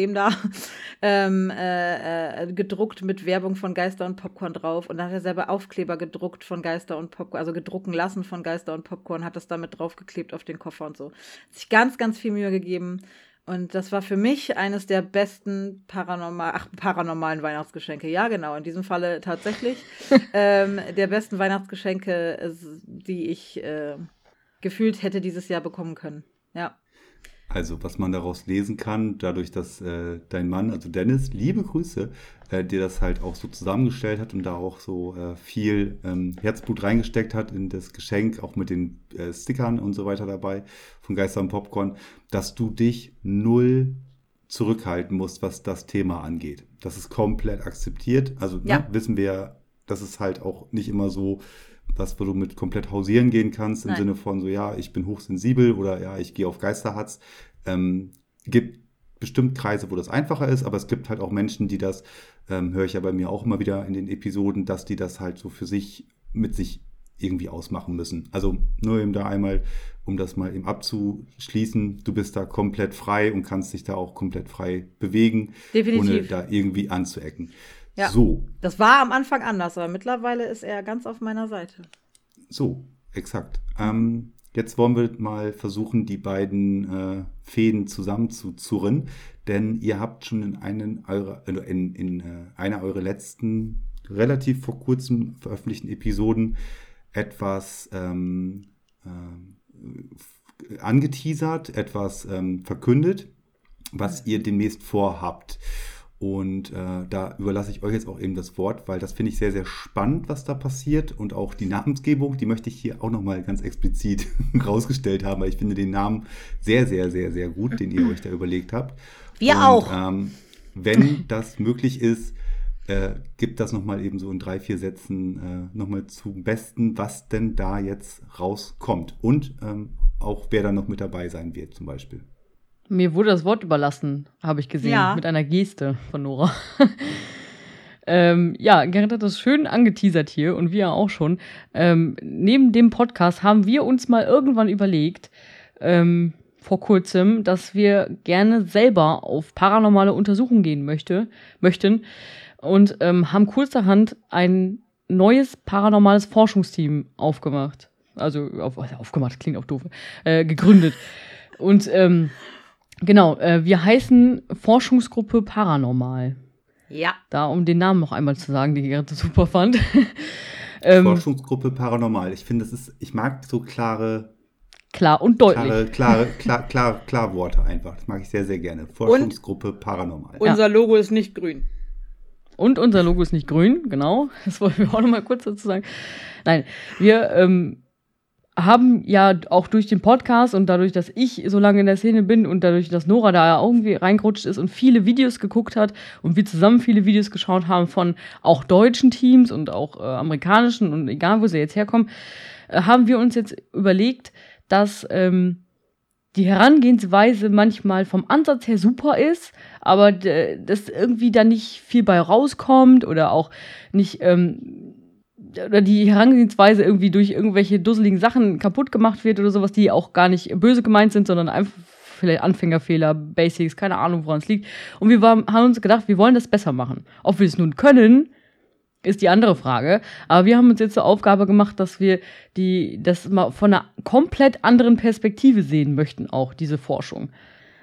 dem da, (laughs) ähm, äh, äh, gedruckt mit Werbung von Geister und Popcorn drauf. Und dann hat er selber Aufkleber gedruckt von Geister und Popcorn, also gedrucken lassen von Geister und Popcorn, hat das damit draufgeklebt auf den Koffer und so. Hat sich ganz, ganz viel Mühe gegeben. Und das war für mich eines der besten paranormal, ach, paranormalen Weihnachtsgeschenke. Ja, genau, in diesem Falle tatsächlich. (laughs) ähm, der besten Weihnachtsgeschenke, die ich äh, gefühlt hätte dieses Jahr bekommen können. Ja. Also, was man daraus lesen kann, dadurch, dass äh, dein Mann, also Dennis, liebe Grüße, äh, dir das halt auch so zusammengestellt hat und da auch so äh, viel ähm, Herzblut reingesteckt hat in das Geschenk, auch mit den äh, Stickern und so weiter dabei von Geister und Popcorn, dass du dich null zurückhalten musst, was das Thema angeht. Das ist komplett akzeptiert. Also ne, ja. ne, wissen wir, dass es halt auch nicht immer so was, wo du mit komplett hausieren gehen kannst, im Nein. Sinne von so, ja, ich bin hochsensibel oder ja, ich gehe auf Geisterhatz. Ähm, gibt bestimmt Kreise, wo das einfacher ist, aber es gibt halt auch Menschen, die das, ähm, höre ich ja bei mir auch immer wieder in den Episoden, dass die das halt so für sich mit sich irgendwie ausmachen müssen. Also nur eben da einmal, um das mal eben abzuschließen, du bist da komplett frei und kannst dich da auch komplett frei bewegen, Definitiv. ohne da irgendwie anzuecken. Ja. So. Das war am Anfang anders, aber mittlerweile ist er ganz auf meiner Seite. So, exakt. Ähm, jetzt wollen wir mal versuchen, die beiden äh, Fäden zusammenzuzurren, denn ihr habt schon in, einen eurer, in, in, in äh, einer eurer letzten, relativ vor kurzem veröffentlichten Episoden etwas ähm, äh, angeteasert, etwas ähm, verkündet, was ihr demnächst vorhabt. Und äh, da überlasse ich euch jetzt auch eben das Wort, weil das finde ich sehr, sehr spannend, was da passiert. Und auch die Namensgebung, die möchte ich hier auch nochmal ganz explizit (laughs) rausgestellt haben, weil ich finde den Namen sehr, sehr, sehr, sehr gut, den ihr euch da überlegt habt. Wir Und, auch. Ähm, wenn das möglich ist, äh, gibt das nochmal eben so in drei, vier Sätzen äh, nochmal zum Besten, was denn da jetzt rauskommt. Und ähm, auch wer da noch mit dabei sein wird, zum Beispiel. Mir wurde das Wort überlassen, habe ich gesehen, ja. mit einer Geste von Nora. (laughs) ähm, ja, Gerrit hat das schön angeteasert hier und wir auch schon. Ähm, neben dem Podcast haben wir uns mal irgendwann überlegt, ähm, vor kurzem, dass wir gerne selber auf paranormale Untersuchungen gehen möchte, möchten und ähm, haben kurzerhand ein neues paranormales Forschungsteam aufgemacht. Also auf, aufgemacht, klingt auch doof, äh, gegründet. Und ähm, Genau, äh, wir heißen Forschungsgruppe Paranormal. Ja. Da, um den Namen noch einmal zu sagen, den ich gerade super fand. (laughs) ähm, Forschungsgruppe Paranormal. Ich finde, das ist, ich mag so klare. Klar und deutlich. Klare, klare, klar, klar, klar Worte einfach. Das mag ich sehr, sehr gerne. Forschungsgruppe und Paranormal. Unser Logo ist nicht grün. Und unser Logo ist nicht grün, genau. Das wollten wir auch noch mal kurz dazu sagen. Nein, wir ähm, haben ja auch durch den Podcast und dadurch, dass ich so lange in der Szene bin und dadurch, dass Nora da irgendwie reingerutscht ist und viele Videos geguckt hat und wir zusammen viele Videos geschaut haben von auch deutschen Teams und auch äh, amerikanischen und egal, wo sie jetzt herkommen, äh, haben wir uns jetzt überlegt, dass ähm, die Herangehensweise manchmal vom Ansatz her super ist, aber dass irgendwie da nicht viel bei rauskommt oder auch nicht ähm, oder die Herangehensweise irgendwie durch irgendwelche dusseligen Sachen kaputt gemacht wird oder sowas, die auch gar nicht böse gemeint sind, sondern einfach vielleicht Anfängerfehler, Basics, keine Ahnung, woran es liegt. Und wir waren, haben uns gedacht, wir wollen das besser machen. Ob wir es nun können, ist die andere Frage. Aber wir haben uns jetzt zur Aufgabe gemacht, dass wir die, das mal von einer komplett anderen Perspektive sehen möchten, auch diese Forschung.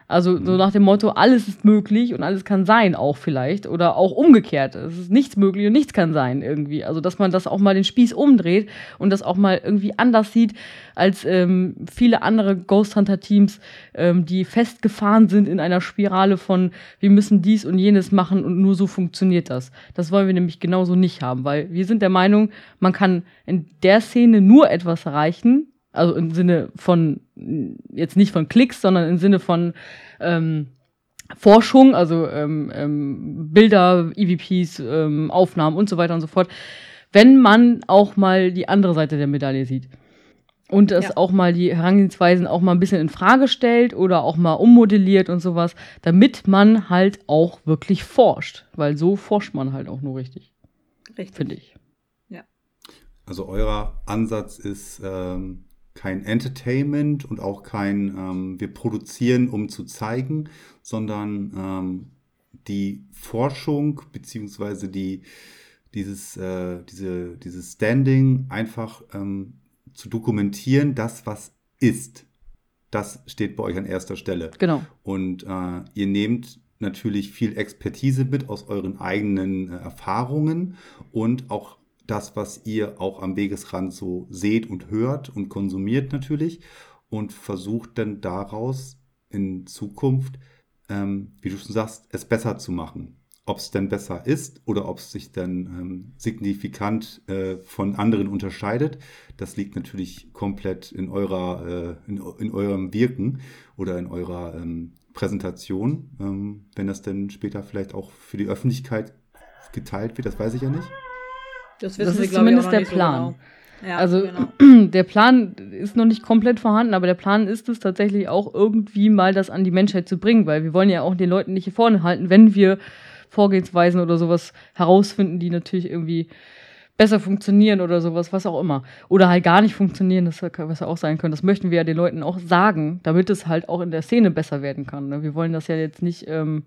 Also so mhm. nach dem Motto, alles ist möglich und alles kann sein auch vielleicht. Oder auch umgekehrt. Es ist nichts möglich und nichts kann sein irgendwie. Also dass man das auch mal den Spieß umdreht und das auch mal irgendwie anders sieht als ähm, viele andere Ghost Hunter-Teams, ähm, die festgefahren sind in einer Spirale von wir müssen dies und jenes machen und nur so funktioniert das. Das wollen wir nämlich genauso nicht haben, weil wir sind der Meinung, man kann in der Szene nur etwas erreichen, also im Sinne von, jetzt nicht von Klicks, sondern im Sinne von ähm, Forschung, also ähm, ähm, Bilder, EVPs, ähm, Aufnahmen und so weiter und so fort, wenn man auch mal die andere Seite der Medaille sieht. Und das ja. auch mal die Herangehensweisen auch mal ein bisschen in Frage stellt oder auch mal ummodelliert und sowas, damit man halt auch wirklich forscht. Weil so forscht man halt auch nur richtig. Richtig. Finde ich. Ja. Also euer Ansatz ist, ähm, kein Entertainment und auch kein ähm, wir produzieren, um zu zeigen, sondern ähm, die Forschung beziehungsweise die, dieses, äh, diese, dieses Standing einfach ähm, zu dokumentieren, das, was ist. Das steht bei euch an erster Stelle. Genau. Und äh, ihr nehmt natürlich viel Expertise mit aus euren eigenen äh, Erfahrungen und auch das, was ihr auch am Wegesrand so seht und hört und konsumiert natürlich und versucht dann daraus in Zukunft, ähm, wie du schon sagst, es besser zu machen. Ob es denn besser ist oder ob es sich dann ähm, signifikant äh, von anderen unterscheidet, das liegt natürlich komplett in eurer, äh, in, in, eurem Wirken oder in eurer ähm, Präsentation. Ähm, wenn das denn später vielleicht auch für die Öffentlichkeit geteilt wird, das weiß ich ja nicht. Das, das ist zumindest der Plan. So genau. ja, also genau. (clears throat) der Plan ist noch nicht komplett vorhanden, aber der Plan ist es tatsächlich auch irgendwie mal das an die Menschheit zu bringen, weil wir wollen ja auch den Leuten nicht hier vorne halten, wenn wir Vorgehensweisen oder sowas herausfinden, die natürlich irgendwie besser funktionieren oder sowas, was auch immer. Oder halt gar nicht funktionieren, das was ja auch sein können. Das möchten wir ja den Leuten auch sagen, damit es halt auch in der Szene besser werden kann. Ne? Wir wollen das ja jetzt nicht ähm,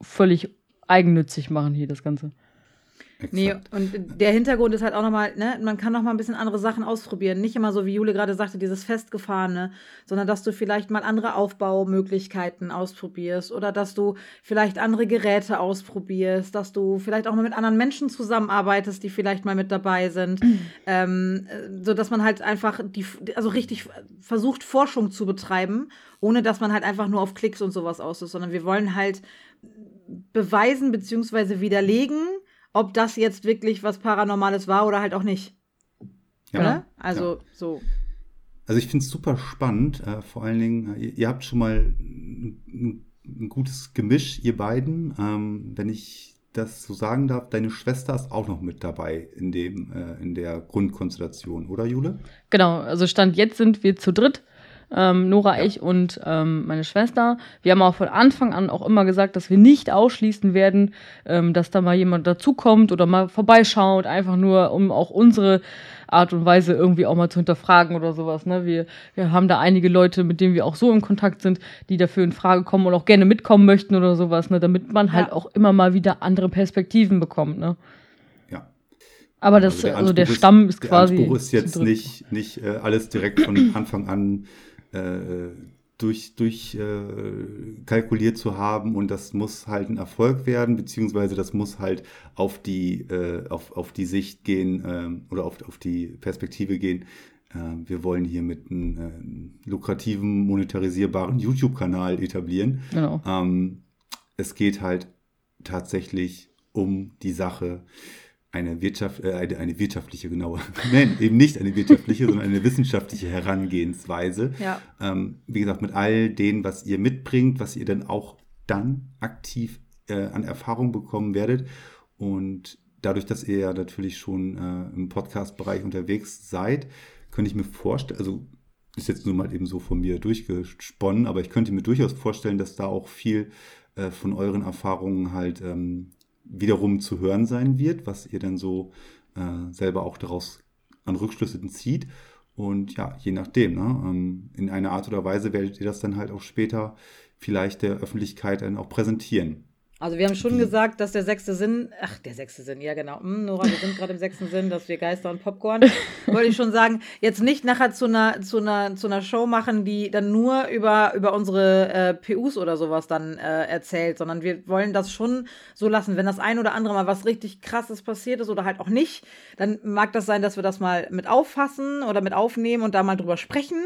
völlig eigennützig machen hier, das Ganze. Nee, und der Hintergrund ist halt auch nochmal, ne, man kann nochmal ein bisschen andere Sachen ausprobieren. Nicht immer so, wie Jule gerade sagte, dieses Festgefahrene, sondern dass du vielleicht mal andere Aufbaumöglichkeiten ausprobierst oder dass du vielleicht andere Geräte ausprobierst, dass du vielleicht auch mal mit anderen Menschen zusammenarbeitest, die vielleicht mal mit dabei sind. Mhm. Ähm, so dass man halt einfach die, also richtig versucht, Forschung zu betreiben, ohne dass man halt einfach nur auf Klicks und sowas aus ist, sondern wir wollen halt beweisen bzw. widerlegen, ob das jetzt wirklich was Paranormales war oder halt auch nicht. Ja. Oder? Also ja. so. Also ich finde es super spannend. Äh, vor allen Dingen, äh, ihr, ihr, habt schon mal ein, ein gutes Gemisch, ihr beiden. Ähm, wenn ich das so sagen darf, deine Schwester ist auch noch mit dabei in dem äh, in der Grundkonstellation, oder Jule? Genau, also Stand jetzt sind wir zu dritt ähm, Nora, ja. ich und ähm, meine Schwester. Wir haben auch von Anfang an auch immer gesagt, dass wir nicht ausschließen werden, ähm, dass da mal jemand dazukommt oder mal vorbeischaut, einfach nur, um auch unsere Art und Weise irgendwie auch mal zu hinterfragen oder sowas. Ne? Wir, wir haben da einige Leute, mit denen wir auch so in Kontakt sind, die dafür in Frage kommen und auch gerne mitkommen möchten oder sowas, ne? damit man halt ja. auch immer mal wieder andere Perspektiven bekommt. Ne? Aber das, also der, also der Stamm ist, ist quasi. Der Anspruch ist jetzt nicht, nicht äh, alles direkt von Anfang an äh, durch, durch äh, kalkuliert zu haben und das muss halt ein Erfolg werden, beziehungsweise das muss halt auf die, äh, auf, auf die Sicht gehen äh, oder auf, auf die Perspektive gehen. Äh, wir wollen hier mit einem äh, lukrativen, monetarisierbaren YouTube-Kanal etablieren. Genau. Ähm, es geht halt tatsächlich um die Sache, eine, Wirtschaft, äh, eine, eine wirtschaftliche, genau, (laughs) nein, eben nicht eine wirtschaftliche, sondern eine wissenschaftliche Herangehensweise. Ja. Ähm, wie gesagt, mit all dem, was ihr mitbringt, was ihr dann auch dann aktiv äh, an Erfahrung bekommen werdet. Und dadurch, dass ihr ja natürlich schon äh, im Podcast-Bereich unterwegs seid, könnte ich mir vorstellen, also ist jetzt nur mal eben so von mir durchgesponnen, aber ich könnte mir durchaus vorstellen, dass da auch viel äh, von euren Erfahrungen halt ähm, wiederum zu hören sein wird, was ihr dann so äh, selber auch daraus an Rückschlüssen zieht. Und ja, je nachdem, ne, ähm, in einer Art oder Weise werdet ihr das dann halt auch später vielleicht der Öffentlichkeit dann auch präsentieren. Also wir haben schon gesagt, dass der sechste Sinn, ach, der sechste Sinn, ja genau, hm, Nora, wir sind gerade im sechsten Sinn, dass wir Geister und Popcorn, (laughs) wollte ich schon sagen, jetzt nicht nachher zu einer, zu einer, zu einer Show machen, die dann nur über, über unsere äh, PUs oder sowas dann äh, erzählt, sondern wir wollen das schon so lassen. Wenn das ein oder andere mal was richtig krasses passiert ist oder halt auch nicht, dann mag das sein, dass wir das mal mit auffassen oder mit aufnehmen und da mal drüber sprechen.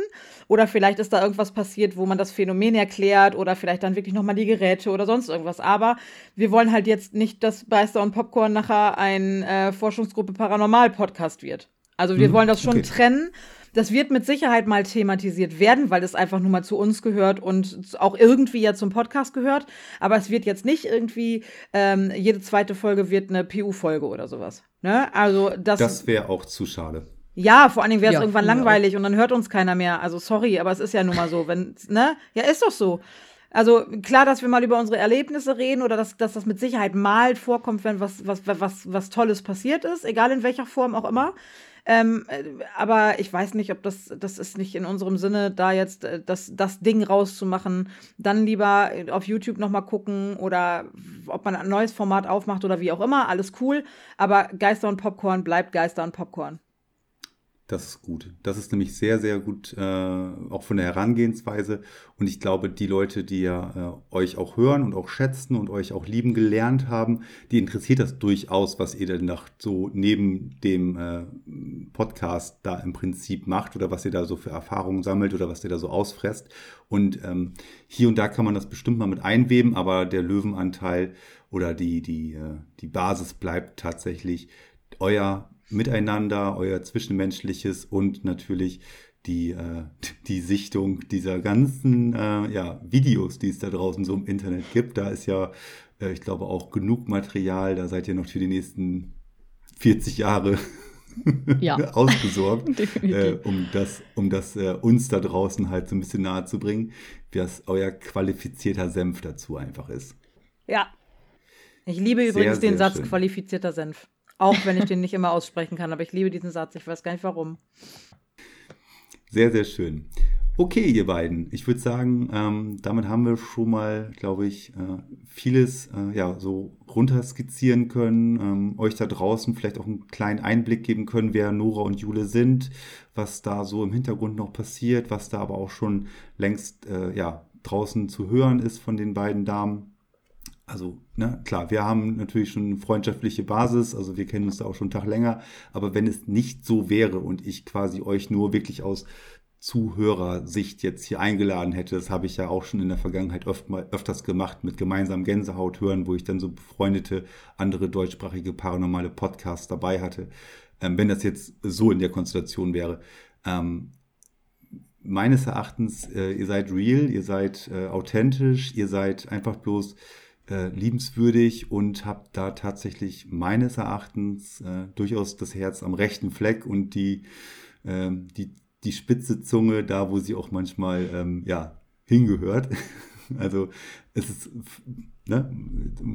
Oder vielleicht ist da irgendwas passiert, wo man das Phänomen erklärt oder vielleicht dann wirklich nochmal die Geräte oder sonst irgendwas. Aber wir wollen halt jetzt nicht, dass Beister und Popcorn nachher ein äh, Forschungsgruppe Paranormal-Podcast wird. Also wir mhm, wollen das schon okay. trennen. Das wird mit Sicherheit mal thematisiert werden, weil es einfach nur mal zu uns gehört und auch irgendwie ja zum Podcast gehört. Aber es wird jetzt nicht irgendwie, ähm, jede zweite Folge wird eine PU-Folge oder sowas. Ne? Also das, das wäre auch zu schade. Ja, vor allen Dingen wäre es ja, irgendwann langweilig auch. und dann hört uns keiner mehr. Also sorry, aber es ist ja nun mal so, wenn, ne? Ja, ist doch so. Also klar, dass wir mal über unsere Erlebnisse reden oder dass, dass das mit Sicherheit mal vorkommt, wenn was, was, was, was Tolles passiert ist, egal in welcher Form auch immer. Ähm, äh, aber ich weiß nicht, ob das, das ist nicht in unserem Sinne, da jetzt äh, das, das Ding rauszumachen. Dann lieber auf YouTube nochmal gucken oder ob man ein neues Format aufmacht oder wie auch immer. Alles cool. Aber Geister und Popcorn bleibt Geister und Popcorn. Das ist gut. Das ist nämlich sehr, sehr gut, äh, auch von der Herangehensweise. Und ich glaube, die Leute, die ja äh, euch auch hören und auch schätzen und euch auch lieben gelernt haben, die interessiert das durchaus, was ihr denn noch so neben dem äh, Podcast da im Prinzip macht oder was ihr da so für Erfahrungen sammelt oder was ihr da so ausfresst. Und ähm, hier und da kann man das bestimmt mal mit einweben, aber der Löwenanteil oder die, die, äh, die Basis bleibt tatsächlich euer Miteinander, euer Zwischenmenschliches und natürlich die, äh, (laughs) die Sichtung dieser ganzen äh, ja, Videos, die es da draußen so im Internet gibt. Da ist ja, äh, ich glaube, auch genug Material. Da seid ihr noch für die nächsten 40 Jahre (laughs) ja. (laughs) ausgesorgt, äh, um das, um das äh, uns da draußen halt so ein bisschen nahe zu bringen, was euer qualifizierter Senf dazu einfach ist. Ja. Ich liebe übrigens sehr, den Satz schön. qualifizierter Senf. Auch wenn ich den nicht immer aussprechen kann, aber ich liebe diesen Satz. Ich weiß gar nicht warum. Sehr, sehr schön. Okay, ihr beiden. Ich würde sagen, ähm, damit haben wir schon mal, glaube ich, äh, vieles äh, ja so runterskizzieren können, ähm, euch da draußen vielleicht auch einen kleinen Einblick geben können, wer Nora und Jule sind, was da so im Hintergrund noch passiert, was da aber auch schon längst äh, ja draußen zu hören ist von den beiden Damen. Also, ne, klar, wir haben natürlich schon eine freundschaftliche Basis, also wir kennen uns da auch schon einen Tag länger, aber wenn es nicht so wäre und ich quasi euch nur wirklich aus Zuhörersicht jetzt hier eingeladen hätte. Das habe ich ja auch schon in der Vergangenheit öf mal, öfters gemacht mit gemeinsamen Gänsehaut hören, wo ich dann so befreundete andere deutschsprachige paranormale Podcasts dabei hatte. Ähm, wenn das jetzt so in der Konstellation wäre. Ähm, meines Erachtens, äh, ihr seid real, ihr seid äh, authentisch, ihr seid einfach bloß äh, liebenswürdig und habt da tatsächlich meines Erachtens äh, durchaus das Herz am rechten Fleck und die, ähm, die die spitze Zunge da, wo sie auch manchmal ähm, ja, hingehört. (laughs) also es ist, ne,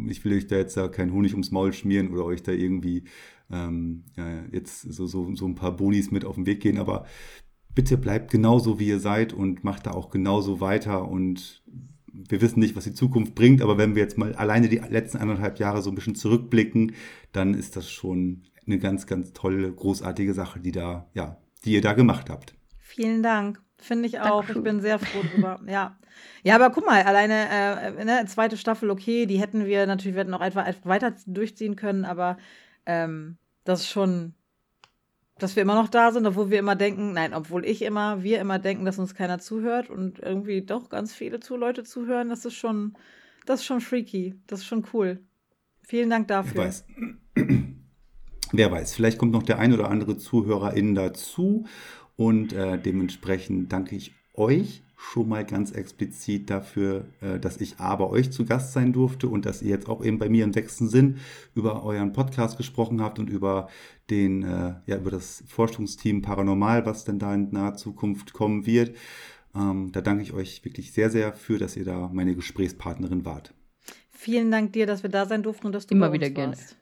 ich will euch da jetzt da keinen Honig ums Maul schmieren oder euch da irgendwie ähm, ja, jetzt so, so, so ein paar Bonis mit auf den Weg gehen, aber bitte bleibt genauso, wie ihr seid und macht da auch genauso weiter und wir wissen nicht, was die Zukunft bringt, aber wenn wir jetzt mal alleine die letzten anderthalb Jahre so ein bisschen zurückblicken, dann ist das schon eine ganz, ganz tolle, großartige Sache, die da, ja, die ihr da gemacht habt. Vielen Dank. Finde ich auch. Danke. Ich bin sehr froh drüber. ja. Ja, aber guck mal, alleine äh, ne, zweite Staffel, okay, die hätten wir natürlich, wir hätten noch etwas weiter durchziehen können, aber ähm, das ist schon, dass wir immer noch da sind, obwohl wir immer denken, nein, obwohl ich immer, wir immer denken, dass uns keiner zuhört und irgendwie doch ganz viele zu Leute zuhören, das ist schon, das ist schon freaky. Das ist schon cool. Vielen Dank dafür. Ich weiß. (clears throat) Wer weiß, vielleicht kommt noch der ein oder andere ZuhörerInnen dazu und äh, dementsprechend danke ich euch schon mal ganz explizit dafür, äh, dass ich A bei euch zu Gast sein durfte und dass ihr jetzt auch eben bei mir im sechsten Sinn über euren Podcast gesprochen habt und über den, äh, ja, über das Forschungsteam Paranormal, was denn da in naher Zukunft kommen wird. Ähm, da danke ich euch wirklich sehr, sehr für, dass ihr da meine Gesprächspartnerin wart. Vielen Dank dir, dass wir da sein durften und dass du immer wieder gerne. Warst.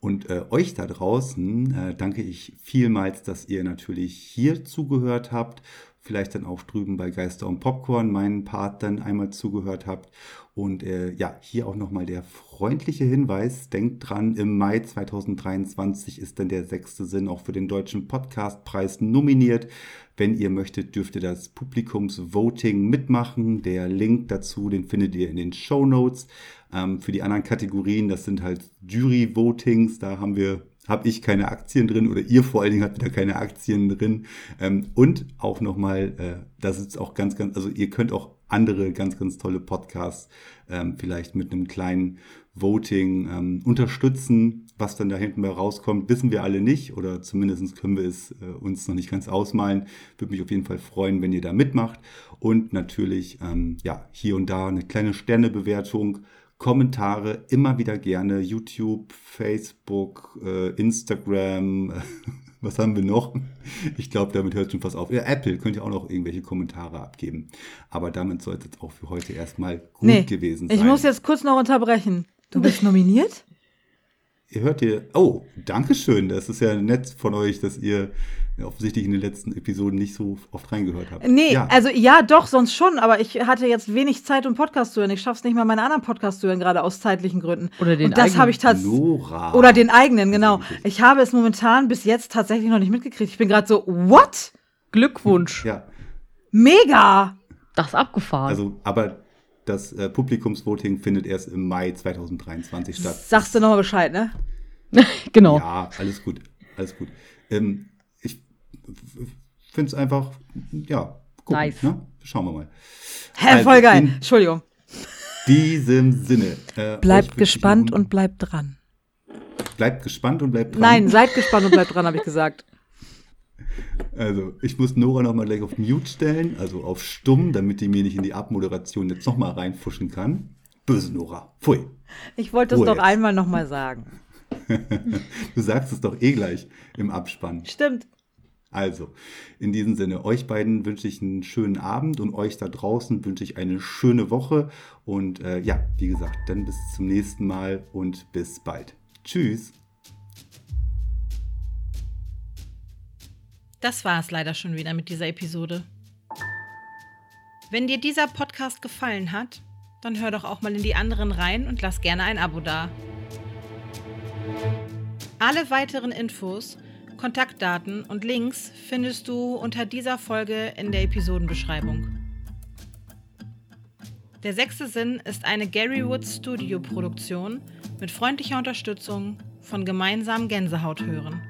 Und äh, euch da draußen äh, danke ich vielmals, dass ihr natürlich hier zugehört habt, vielleicht dann auch drüben bei Geister und Popcorn meinen Part dann einmal zugehört habt. Und äh, ja, hier auch nochmal der freundliche Hinweis. Denkt dran, im Mai 2023 ist dann der sechste Sinn auch für den Deutschen Podcastpreis nominiert. Wenn ihr möchtet, dürft ihr das Publikumsvoting mitmachen. Der Link dazu, den findet ihr in den Show Notes. Ähm, für die anderen Kategorien, das sind halt Jury-Votings, da haben wir habe ich keine Aktien drin oder ihr vor allen Dingen habt wieder keine Aktien drin. Ähm, und auch nochmal, äh, das ist auch ganz, ganz, also ihr könnt auch andere ganz, ganz tolle Podcasts ähm, vielleicht mit einem kleinen Voting ähm, unterstützen. Was dann da hinten bei rauskommt, wissen wir alle nicht oder zumindest können wir es äh, uns noch nicht ganz ausmalen. Würde mich auf jeden Fall freuen, wenn ihr da mitmacht. Und natürlich, ähm, ja, hier und da eine kleine Sternebewertung Kommentare immer wieder gerne. YouTube, Facebook, äh, Instagram. (laughs) Was haben wir noch? Ich glaube, damit hört schon fast auf. Ja, Apple könnt ihr auch noch irgendwelche Kommentare abgeben. Aber damit sollte es auch für heute erstmal gut nee, gewesen sein. Ich muss jetzt kurz noch unterbrechen. Du bist (laughs) nominiert? Ihr hört ihr. Oh, danke schön. Das ist ja nett von euch, dass ihr offensichtlich in den letzten Episoden nicht so oft reingehört habt. Nee, ja. also ja, doch, sonst schon, aber ich hatte jetzt wenig Zeit, um Podcast zu hören. Ich schaff's nicht mal, meine anderen Podcasts zu hören, gerade aus zeitlichen Gründen. Oder den Und das habe ich tatsächlich. Oder den eigenen, genau. Ich habe es momentan bis jetzt tatsächlich noch nicht mitgekriegt. Ich bin gerade so, what? Glückwunsch. Ja. Mega! Das ist abgefahren. Also, aber das äh, Publikumsvoting findet erst im Mai 2023 statt. Sagst du nochmal Bescheid, ne? (laughs) genau. Ja, alles gut. Alles gut. Ähm, finde es einfach, ja, gucken, nice. Ne? Schauen wir mal. Hä, also, voll geil. Entschuldigung. (laughs) diesem Sinne. Äh, bleibt gespannt und bleibt dran. Bleibt gespannt und bleibt dran. Nein, seid gespannt und bleibt dran, habe ich gesagt. (laughs) Also, ich muss Nora nochmal gleich auf Mute stellen, also auf Stumm, damit die mir nicht in die Abmoderation jetzt nochmal reinfuschen kann. Böse Nora. Pfui. Ich wollte es doch jetzt. einmal nochmal sagen. (laughs) du sagst es doch eh gleich im Abspann. Stimmt. Also, in diesem Sinne, euch beiden wünsche ich einen schönen Abend und euch da draußen wünsche ich eine schöne Woche. Und äh, ja, wie gesagt, dann bis zum nächsten Mal und bis bald. Tschüss. Das war es leider schon wieder mit dieser Episode. Wenn dir dieser Podcast gefallen hat, dann hör doch auch mal in die anderen rein und lass gerne ein Abo da. Alle weiteren Infos, Kontaktdaten und Links findest du unter dieser Folge in der Episodenbeschreibung. Der sechste Sinn ist eine Gary Woods Studio Produktion mit freundlicher Unterstützung von gemeinsam Gänsehaut hören.